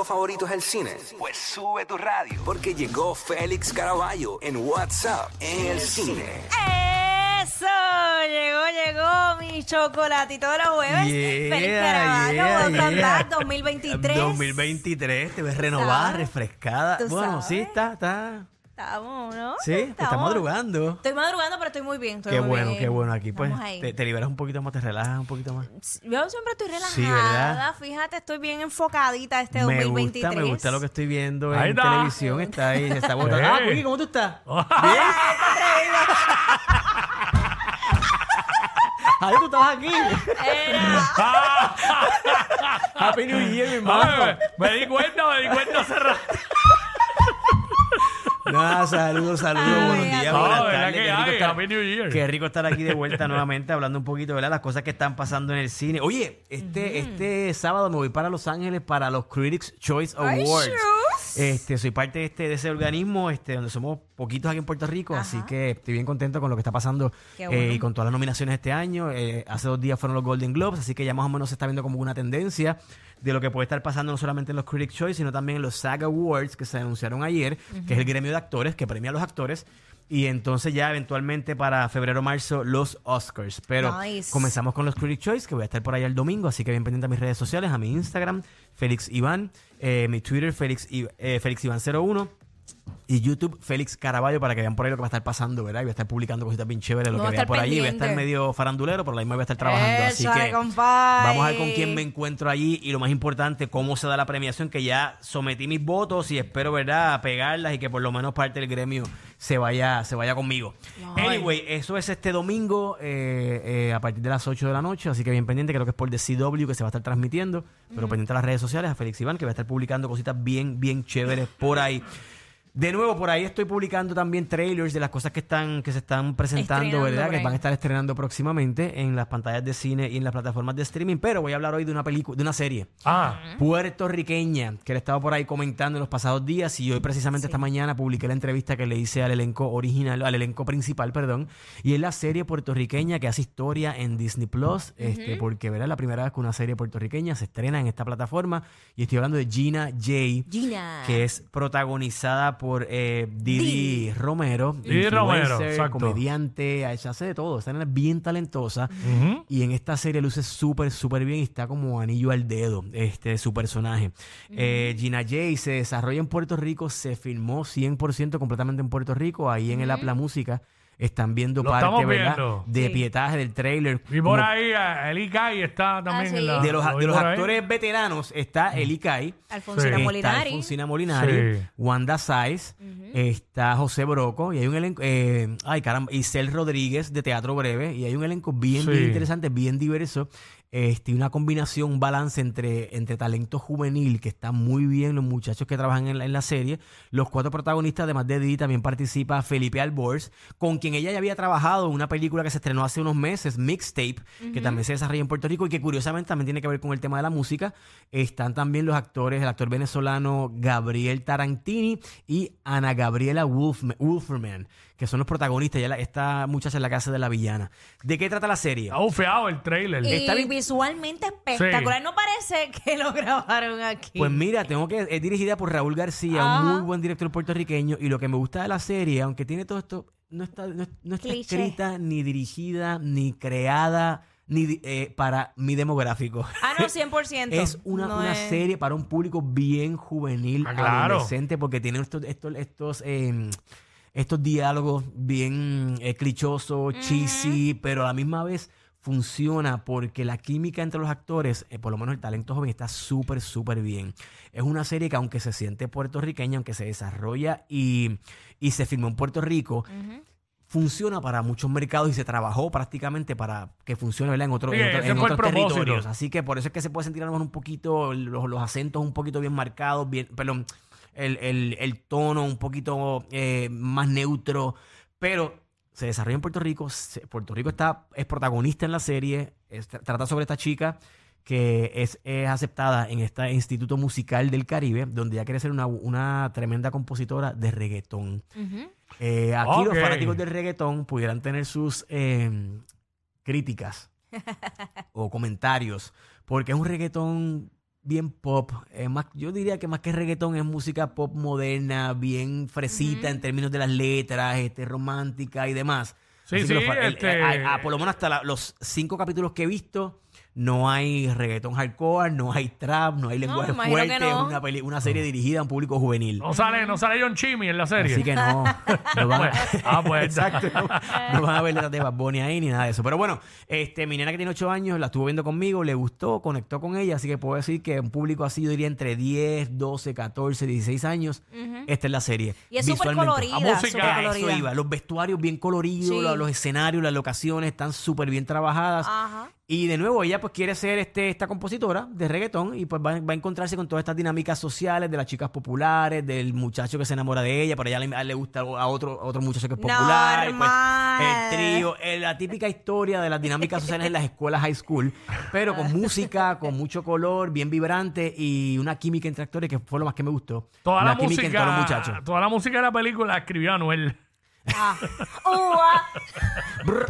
lado favorito es el cine? Pues sube tu radio, porque llegó Félix Caraballo en WhatsApp en el cine. ¡Eso! Llegó, llegó mi chocolatito de los jueves. Yeah, Feliz Caraballo, yeah, Welcome yeah. back 2023. 2023, te ves renovada, refrescada. Tú Bueno, sí, está, está. Estamos, ¿no? Sí, está madrugando. Estoy madrugando, pero estoy muy bien. estoy Qué muy bueno, bien. qué bueno. Aquí pues Estamos te, te liberas un poquito más, te relajas un poquito más. Yo siempre estoy relajada. Sí, ¿verdad? Fíjate, estoy bien enfocadita este Me 2023. gusta, me gusta lo que estoy viendo Ahí en está. televisión. Está ahí, se está botando. Ah, Cookie, ¿cómo tú estás? Oh. ¿Bien? Ay, tú estabas aquí. Era- Happy New Year, mi hermano. Me di cuenta, me di cuenta hace rato. Nada, saludos, saludos, Ay, buenos días, No, buenas ¿verdad tardes. que Qué rico, hay? estar, Happy New Year. qué rico estar aquí de vuelta nuevamente hablando un poquito, ¿verdad? Las cosas que están pasando en el cine. Oye, este, este sábado me voy para Los Ángeles para los Critics Choice Ay, Awards. shoes. Este, soy parte de, este, de ese organismo, este, donde somos poquitos aquí en Puerto Rico, así Ajá. que estoy bien contento con lo que está pasando Qué eh, bueno. y con todas las nominaciones este año. Eh, hace dos días fueron los Golden Globes, así que ya más o menos se está viendo como una tendencia de lo que puede estar pasando no solamente en los Critics Choice, sino también en los SAG Awards que se anunciaron ayer, que es el gremio de actores que premia a los actores. Y entonces ya eventualmente para febrero marzo los Oscars. Pero Nice. comenzamos con los Critics Choice, que voy a estar por ahí el domingo, así que bien pendiente a mis redes sociales, a mi Instagram, Félix Iván, eh, mi Twitter, Félix, eh, Félix Iván 01 y YouTube, Félix Caraballo, para que vean por ahí lo que va a estar pasando, ¿verdad? Y voy a estar publicando cositas bien chéveres, lo que a vean por allí. Voy a estar pendiente. medio farandulero, pero la misma voy a estar trabajando. así que vamos a ver con quién me encuentro allí y lo más importante, cómo se da la premiación, que ya sometí mis votos y espero, ¿verdad?, pegarlas y que por lo menos parte del gremio se vaya, se vaya conmigo. Ay. Anyway, eso es este domingo eh, eh, a partir de las 8 de la noche, así que bien pendiente, creo que es por The CW que se va a estar transmitiendo, pero pendiente a las redes sociales, a Félix Iván, que va a estar publicando cositas bien, bien chéveres por ahí. De nuevo, por ahí estoy publicando también trailers de las cosas que están que se están presentando, Estrenando ¿verdad? Que van a estar estrenando próximamente en las pantallas de cine y en las plataformas de streaming. Pero voy a hablar hoy de una película, de una serie Ah, puertorriqueña que le estaba por ahí comentando en los pasados días y hoy precisamente esta mañana publiqué la entrevista que le hice al elenco original, al elenco principal, perdón, y es la serie puertorriqueña que hace historia en Disney Plus, este, porque verá la primera vez que una serie puertorriqueña se estrena en esta plataforma y estoy hablando de Gina J. Gina. Que es protagonizada por eh, Didi, Didi. Romero, Didi Romero, exacto. comediante, ella hace de todo, está bien talentosa. ujú. Y en esta serie luce súper, súper bien y está como anillo al dedo este su personaje. Eh, Gina J se desarrolla en Puerto Rico, se filmó 100% completamente en Puerto Rico, ahí en el Apla Música. Están viendo Lo parte, estamos ¿verdad? viendo. De Sí. pietaje del trailer. y por Como- ahí Eli Kai está también Ah, sí. en la. de los, lo vi de los por ahí. actores veteranos está Eli Kai, Alfonsina Sí. está Molinari. Alfonsina Molinari, Sí. Wanda Saiz, está José Broco y hay un elenco, eh, ay caramba, Isel Rodríguez de Teatro Breve y hay un elenco bien, Sí. bien interesante, bien diverso. Este, una combinación, un balance entre, entre talento juvenil, que está muy bien los muchachos que trabajan en la, en la serie. Los cuatro protagonistas, además de Didi, también participa Felipe Albors, con quien ella ya había trabajado en una película que se estrenó hace unos meses, Mixtape, que también se desarrolla en Puerto Rico y que curiosamente también tiene que ver con el tema de la música. Están también los actores, el actor venezolano Gabriel Tarantini y Ana Gabriela Wolfman, Wolferman, que son los protagonistas. Ya la- esta muchacha es la casa de la villana. ¿De qué trata la serie? Está bufeado el trailer. Y Está bien. visualmente espectacular. No parece que lo grabaron aquí. Pues mira, tengo que es dirigida por Raúl García, Ajá. un muy buen director puertorriqueño y lo que me gusta de la serie, aunque tiene todo esto no está no, no está Cliché. escrita ni dirigida ni creada ni di- eh, para mi demográfico. Ah, no, 100%. Es una, No una es- serie para un público bien juvenil, Ah, claro. adolescente, porque tiene estos, estos, estos, eh, estos diálogos bien eh, clichosos, cheesy, pero a la misma vez funciona porque la química entre los actores, eh, por lo menos el talento joven, está súper, súper bien. Es una serie que aunque se siente puertorriqueña, aunque se desarrolla y, y se filmó en Puerto Rico, funciona para muchos mercados y se trabajó prácticamente para que funcione ¿verdad? en, otro- Sí, en, otro- otros territorios. Así que por eso es que se puede sentir a lo mejor un poquito, los, los acentos un poquito bien marcados, bien, perdón, el, el- el tono un poquito eh, más neutro, pero se desarrolla en Puerto Rico. Puerto Rico está, es protagonista en la serie, es- trata sobre esta chica que es, es aceptada en este Instituto Musical del Caribe, donde ella quiere ser una, una tremenda compositora de reggaetón. Eh, aquí los fanáticos del reggaetón pudieran tener sus eh, críticas o comentarios, porque es un reggaetón bien pop. eh, más, yo diría que más que reggaetón es música pop moderna, bien fresita en términos de las letras, este, romántica y demás. Sí, Así sí, este- eh, a- a- por lo menos hasta la- los cinco capítulos que he visto, no hay reggaetón hardcore, no hay trap, no hay lenguaje imagino que fuerte. no. Es una, peli- una serie dirigida a un público juvenil. No sale, no sale John Chimmy en la serie. Así que no, no van a, Ah, pues. Exacto, no, no van a ver letras de Bad Bunny ahí ni nada de eso. Pero bueno, este, mi nena que tiene 8 años la estuvo viendo conmigo, le gustó, conectó con ella, así que puedo decir que un público así, yo diría entre 10, 12, 14, 16 años, esta es la serie. Y es súper Visualmente. colorida. A música, súper A eso colorida. iba, los vestuarios bien coloridos, Sí. los, los escenarios, las locaciones están súper bien trabajadas. Ajá. Y de nuevo, ella pues quiere ser este, esta compositora de reggaetón y pues va, va a encontrarse con todas estas dinámicas sociales de las chicas populares, del muchacho que se enamora de ella, pero ella le, a él le gusta a otro, a otro muchacho que es popular. pues, el trío, eh, la típica historia de las dinámicas sociales en las escuelas high school, pero con música, con mucho color, bien vibrante y una química entre actores que fue lo más que me gustó. Toda la, química música, entre todos los muchachos. toda la música de la película la escribió Anuel. Ah. Ua.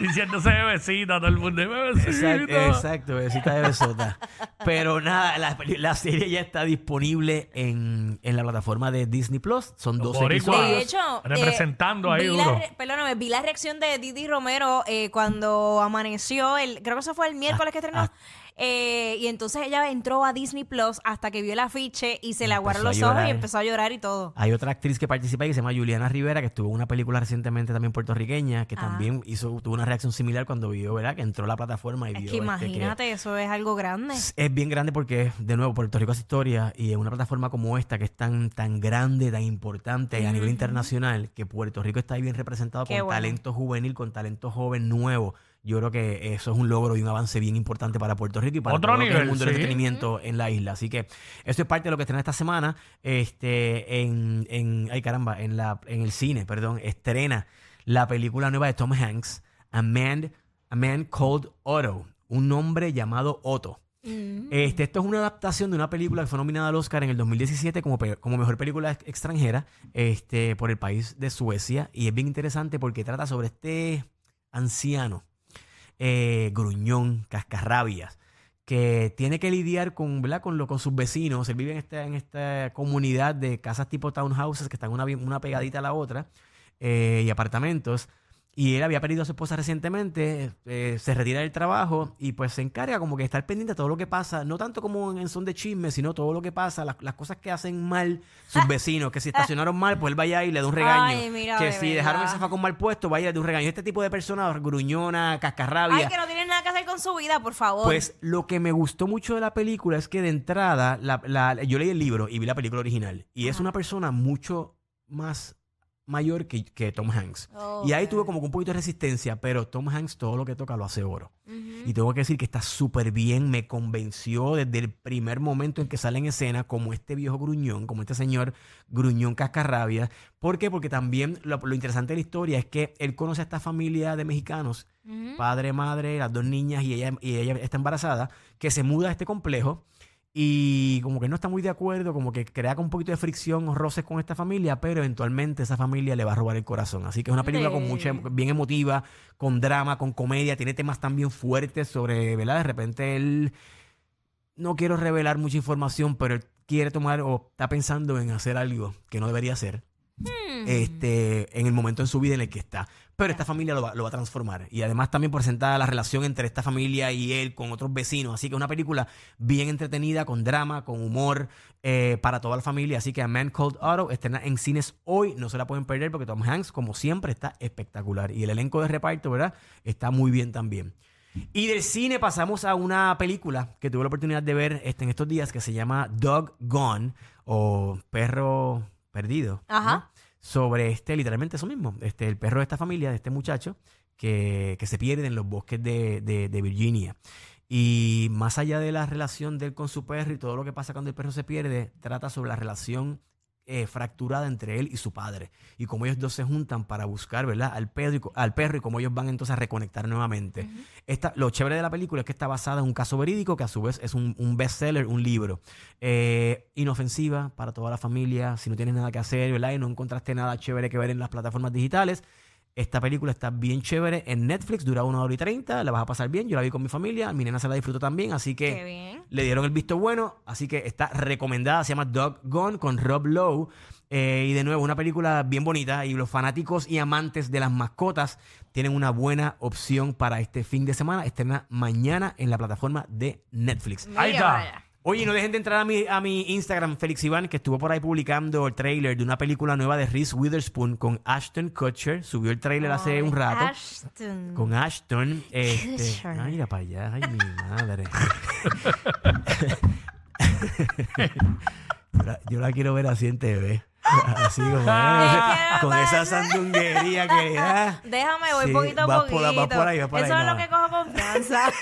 Diciéndose bebecita, todo el mundo. Bebecita. Exacto, exacto, besita de besota. Pero nada, la, peli- la serie ya está disponible en, en la plataforma de Disney Plus. Son Los 12 boricuas. episodios. De hecho, Representando eh, ahí vi la duro. re- perdóname, vi la reacción de Didi Romero eh, cuando amaneció, el, creo que eso fue el miércoles que estrenó. ah. Eh, y entonces ella entró a Disney Plus hasta que vio el afiche y se le aguaron los ojos y empezó a llorar y todo. Hay otra actriz que participa ahí que se llama Juliana Rivera, que estuvo en una película recientemente también puertorriqueña, que Ah. también hizo, tuvo una reacción similar cuando vio, ¿verdad? Que entró a la plataforma y Es vio que este, imagínate, eso es algo grande. Es- Es bien grande porque, de nuevo, Puerto Rico hace historia y en una plataforma como esta, que es tan, tan grande, tan importante a nivel internacional, que Puerto Rico está ahí bien representado Qué con bueno. talento juvenil, con talento joven nuevo. Yo creo que eso es un logro y un avance bien importante para Puerto Rico y para Otro todo lo que es nivel, el mundo del sí. entretenimiento en la isla. Así que eso es parte de lo que estrena esta semana. Este, en, en, ay caramba, en la, en el cine, perdón, estrena la película nueva de Tom Hanks, A Man, A Man Called Otto, un hombre llamado Otto. Este, esto es una adaptación de una película que fue nominada al Oscar en el 2017 como, pe- como mejor película ex- extranjera este, por el país de Suecia. Y es bien interesante porque trata sobre este anciano, eh, gruñón, cascarrabias, que tiene que lidiar con, ¿verdad? con, lo, con sus vecinos. Él vive en esta, en esta comunidad de casas tipo townhouses que están una, pegadita a la otra eh, y apartamentos. Y él había perdido a su esposa recientemente, eh, se retira del trabajo y pues se encarga como que estar pendiente de todo lo que pasa, no tanto como en, en son de chisme, sino todo lo que pasa, las, las cosas que hacen mal sus vecinos, que si estacionaron mal, pues él vaya y le da un regaño. Ay, mira, que si dejaron el zafacón mal puesto, vaya y le da un regaño. Este tipo de personas, gruñona, cascarrabia. Ay, que no tienen nada que hacer con su vida, por favor. Pues lo que me gustó mucho de la película es que de entrada, la- la- yo leí el libro y vi la película original. Y es una persona mucho más mayor que, que Tom Hanks. Y ahí tuve como que un poquito de resistencia, pero Tom Hanks todo lo que toca lo hace oro. Y tengo que decir que está súper bien, me convenció desde el primer momento en que sale en escena como este viejo gruñón, como este señor gruñón cascarrabia. ¿Por qué? Porque también lo, lo interesante de la historia es que él conoce a esta familia de mexicanos, padre, madre, las dos niñas y ella, y ella está embarazada, que se muda a este complejo y como que no está muy de acuerdo, como que crea un poquito de fricción o roces con esta familia, pero eventualmente esa familia le va a robar el corazón. Así que es una película con mucha, bien emotiva, con drama, con comedia, tiene temas también fuertes sobre, ¿verdad? De repente él, no quiero revelar mucha información, pero él quiere tomar o está pensando en hacer algo que no debería hacer. Este, en el momento en su vida en el que está. Pero esta familia lo va, lo va a transformar. Y además también presenta la relación entre esta familia y él con otros vecinos. Así que es una película bien entretenida, con drama, con humor, eh, para toda la familia. Así que A Man Called Otto estrena en cines hoy. No se la pueden perder porque Tom Hanks, como siempre, está espectacular. Y el elenco de reparto, ¿verdad? Está muy bien también. Y del cine pasamos a una película que tuve la oportunidad de ver este, en estos días que se llama Dog Gone o Perro Perdido. ¿no? Sobre este, literalmente eso mismo, este, el perro de esta familia, de este muchacho, que, que se pierde en los bosques de, de- de Virginia. Y más allá de la relación de él con su perro y todo lo que pasa cuando el perro se pierde, trata sobre la relación eh, fracturada entre él y su padre. Y cómo ellos dos se juntan para buscar, ¿verdad? Al perro y, al perro y cómo ellos van entonces a reconectar nuevamente. Esta, lo chévere de la película es que está basada en un caso verídico que a su vez es un, un bestseller, un libro. Eh, inofensiva para toda la familia, si no tienes nada que hacer, ¿verdad? Y no encontraste nada chévere que ver en las plataformas digitales. Esta película está bien chévere en Netflix, dura una hora y treinta, la vas a pasar bien. Yo la vi con mi familia, mi nena se la disfrutó también, así que Qué bien. le dieron el visto bueno, así que está recomendada, se llama Dog Gone con Rob Lowe. Eh, y de nuevo, una película bien bonita y los fanáticos y amantes de las mascotas tienen una buena opción para este fin de semana. Estrena mañana en la plataforma de Netflix. Ahí está. Oye, no dejen de entrar a mi, a mi Instagram, Félix Iván, que estuvo por ahí publicando el trailer de una película nueva de Reese Witherspoon con Ashton Kutcher. Subió el trailer hace un rato. Ashton. Con Ashton. Este, Kutcher. ay, mira para allá. Ay, mi madre. yo, la, yo la quiero ver así en TV. Así como, eh, ¿qué con esa sandunguería que da. Déjame, voy Sí, poquito a poquito. por la- vas por ahí, vas por Eso ahí, es no. lo que cojo confianza.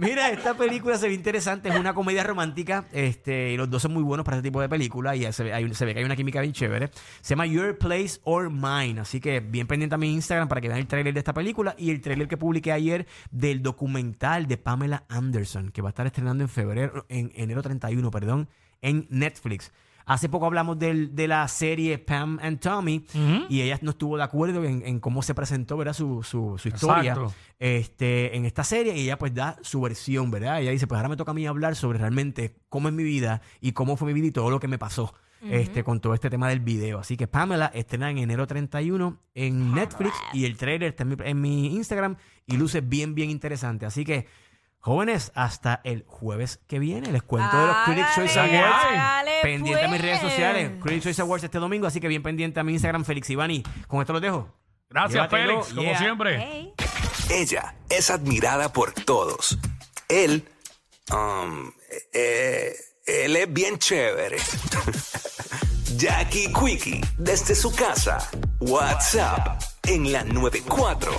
Mira, esta película se ve interesante, es una comedia romántica, este, y los dos son muy buenos para este tipo de película y se ve, se ve que hay una química bien chévere. Se llama Your Place or Mine, así que bien pendiente a mi Instagram para que vean el tráiler de esta película y el tráiler que publiqué ayer del documental de Pamela Anderson, que va a estar estrenando en febrero, en enero 31, perdón, en Netflix. Hace poco hablamos del- de la serie Pam and Tommy y ella no estuvo de acuerdo en, en cómo se presentó ¿verdad? Su, su, su historia Exacto. este, en esta serie y ella pues da su versión, ¿verdad? Ella dice, pues ahora me toca a mí hablar sobre realmente cómo es mi vida y cómo fue mi vida y todo lo que me pasó este, con todo este tema del video. Así que Pamela estrena en enero 31 en Netflix y el trailer está en mi, en mi Instagram y luce bien, bien interesante. Así que, jóvenes, hasta el jueves que viene les cuento de los Critics Choice Hágale, Awards. hágale, Pendiente a mis redes pues. sociales, Critics Choice Awards este domingo, así que bien pendiente a mi Instagram, Félix Ivani. Con esto los dejo. Gracias, Llévatelo, Félix, como yeah. siempre. Hey. Ella es admirada por todos. Él, um, eh, él es bien chévere. Jackie Quickie, desde su casa. WhatsApp en la 94.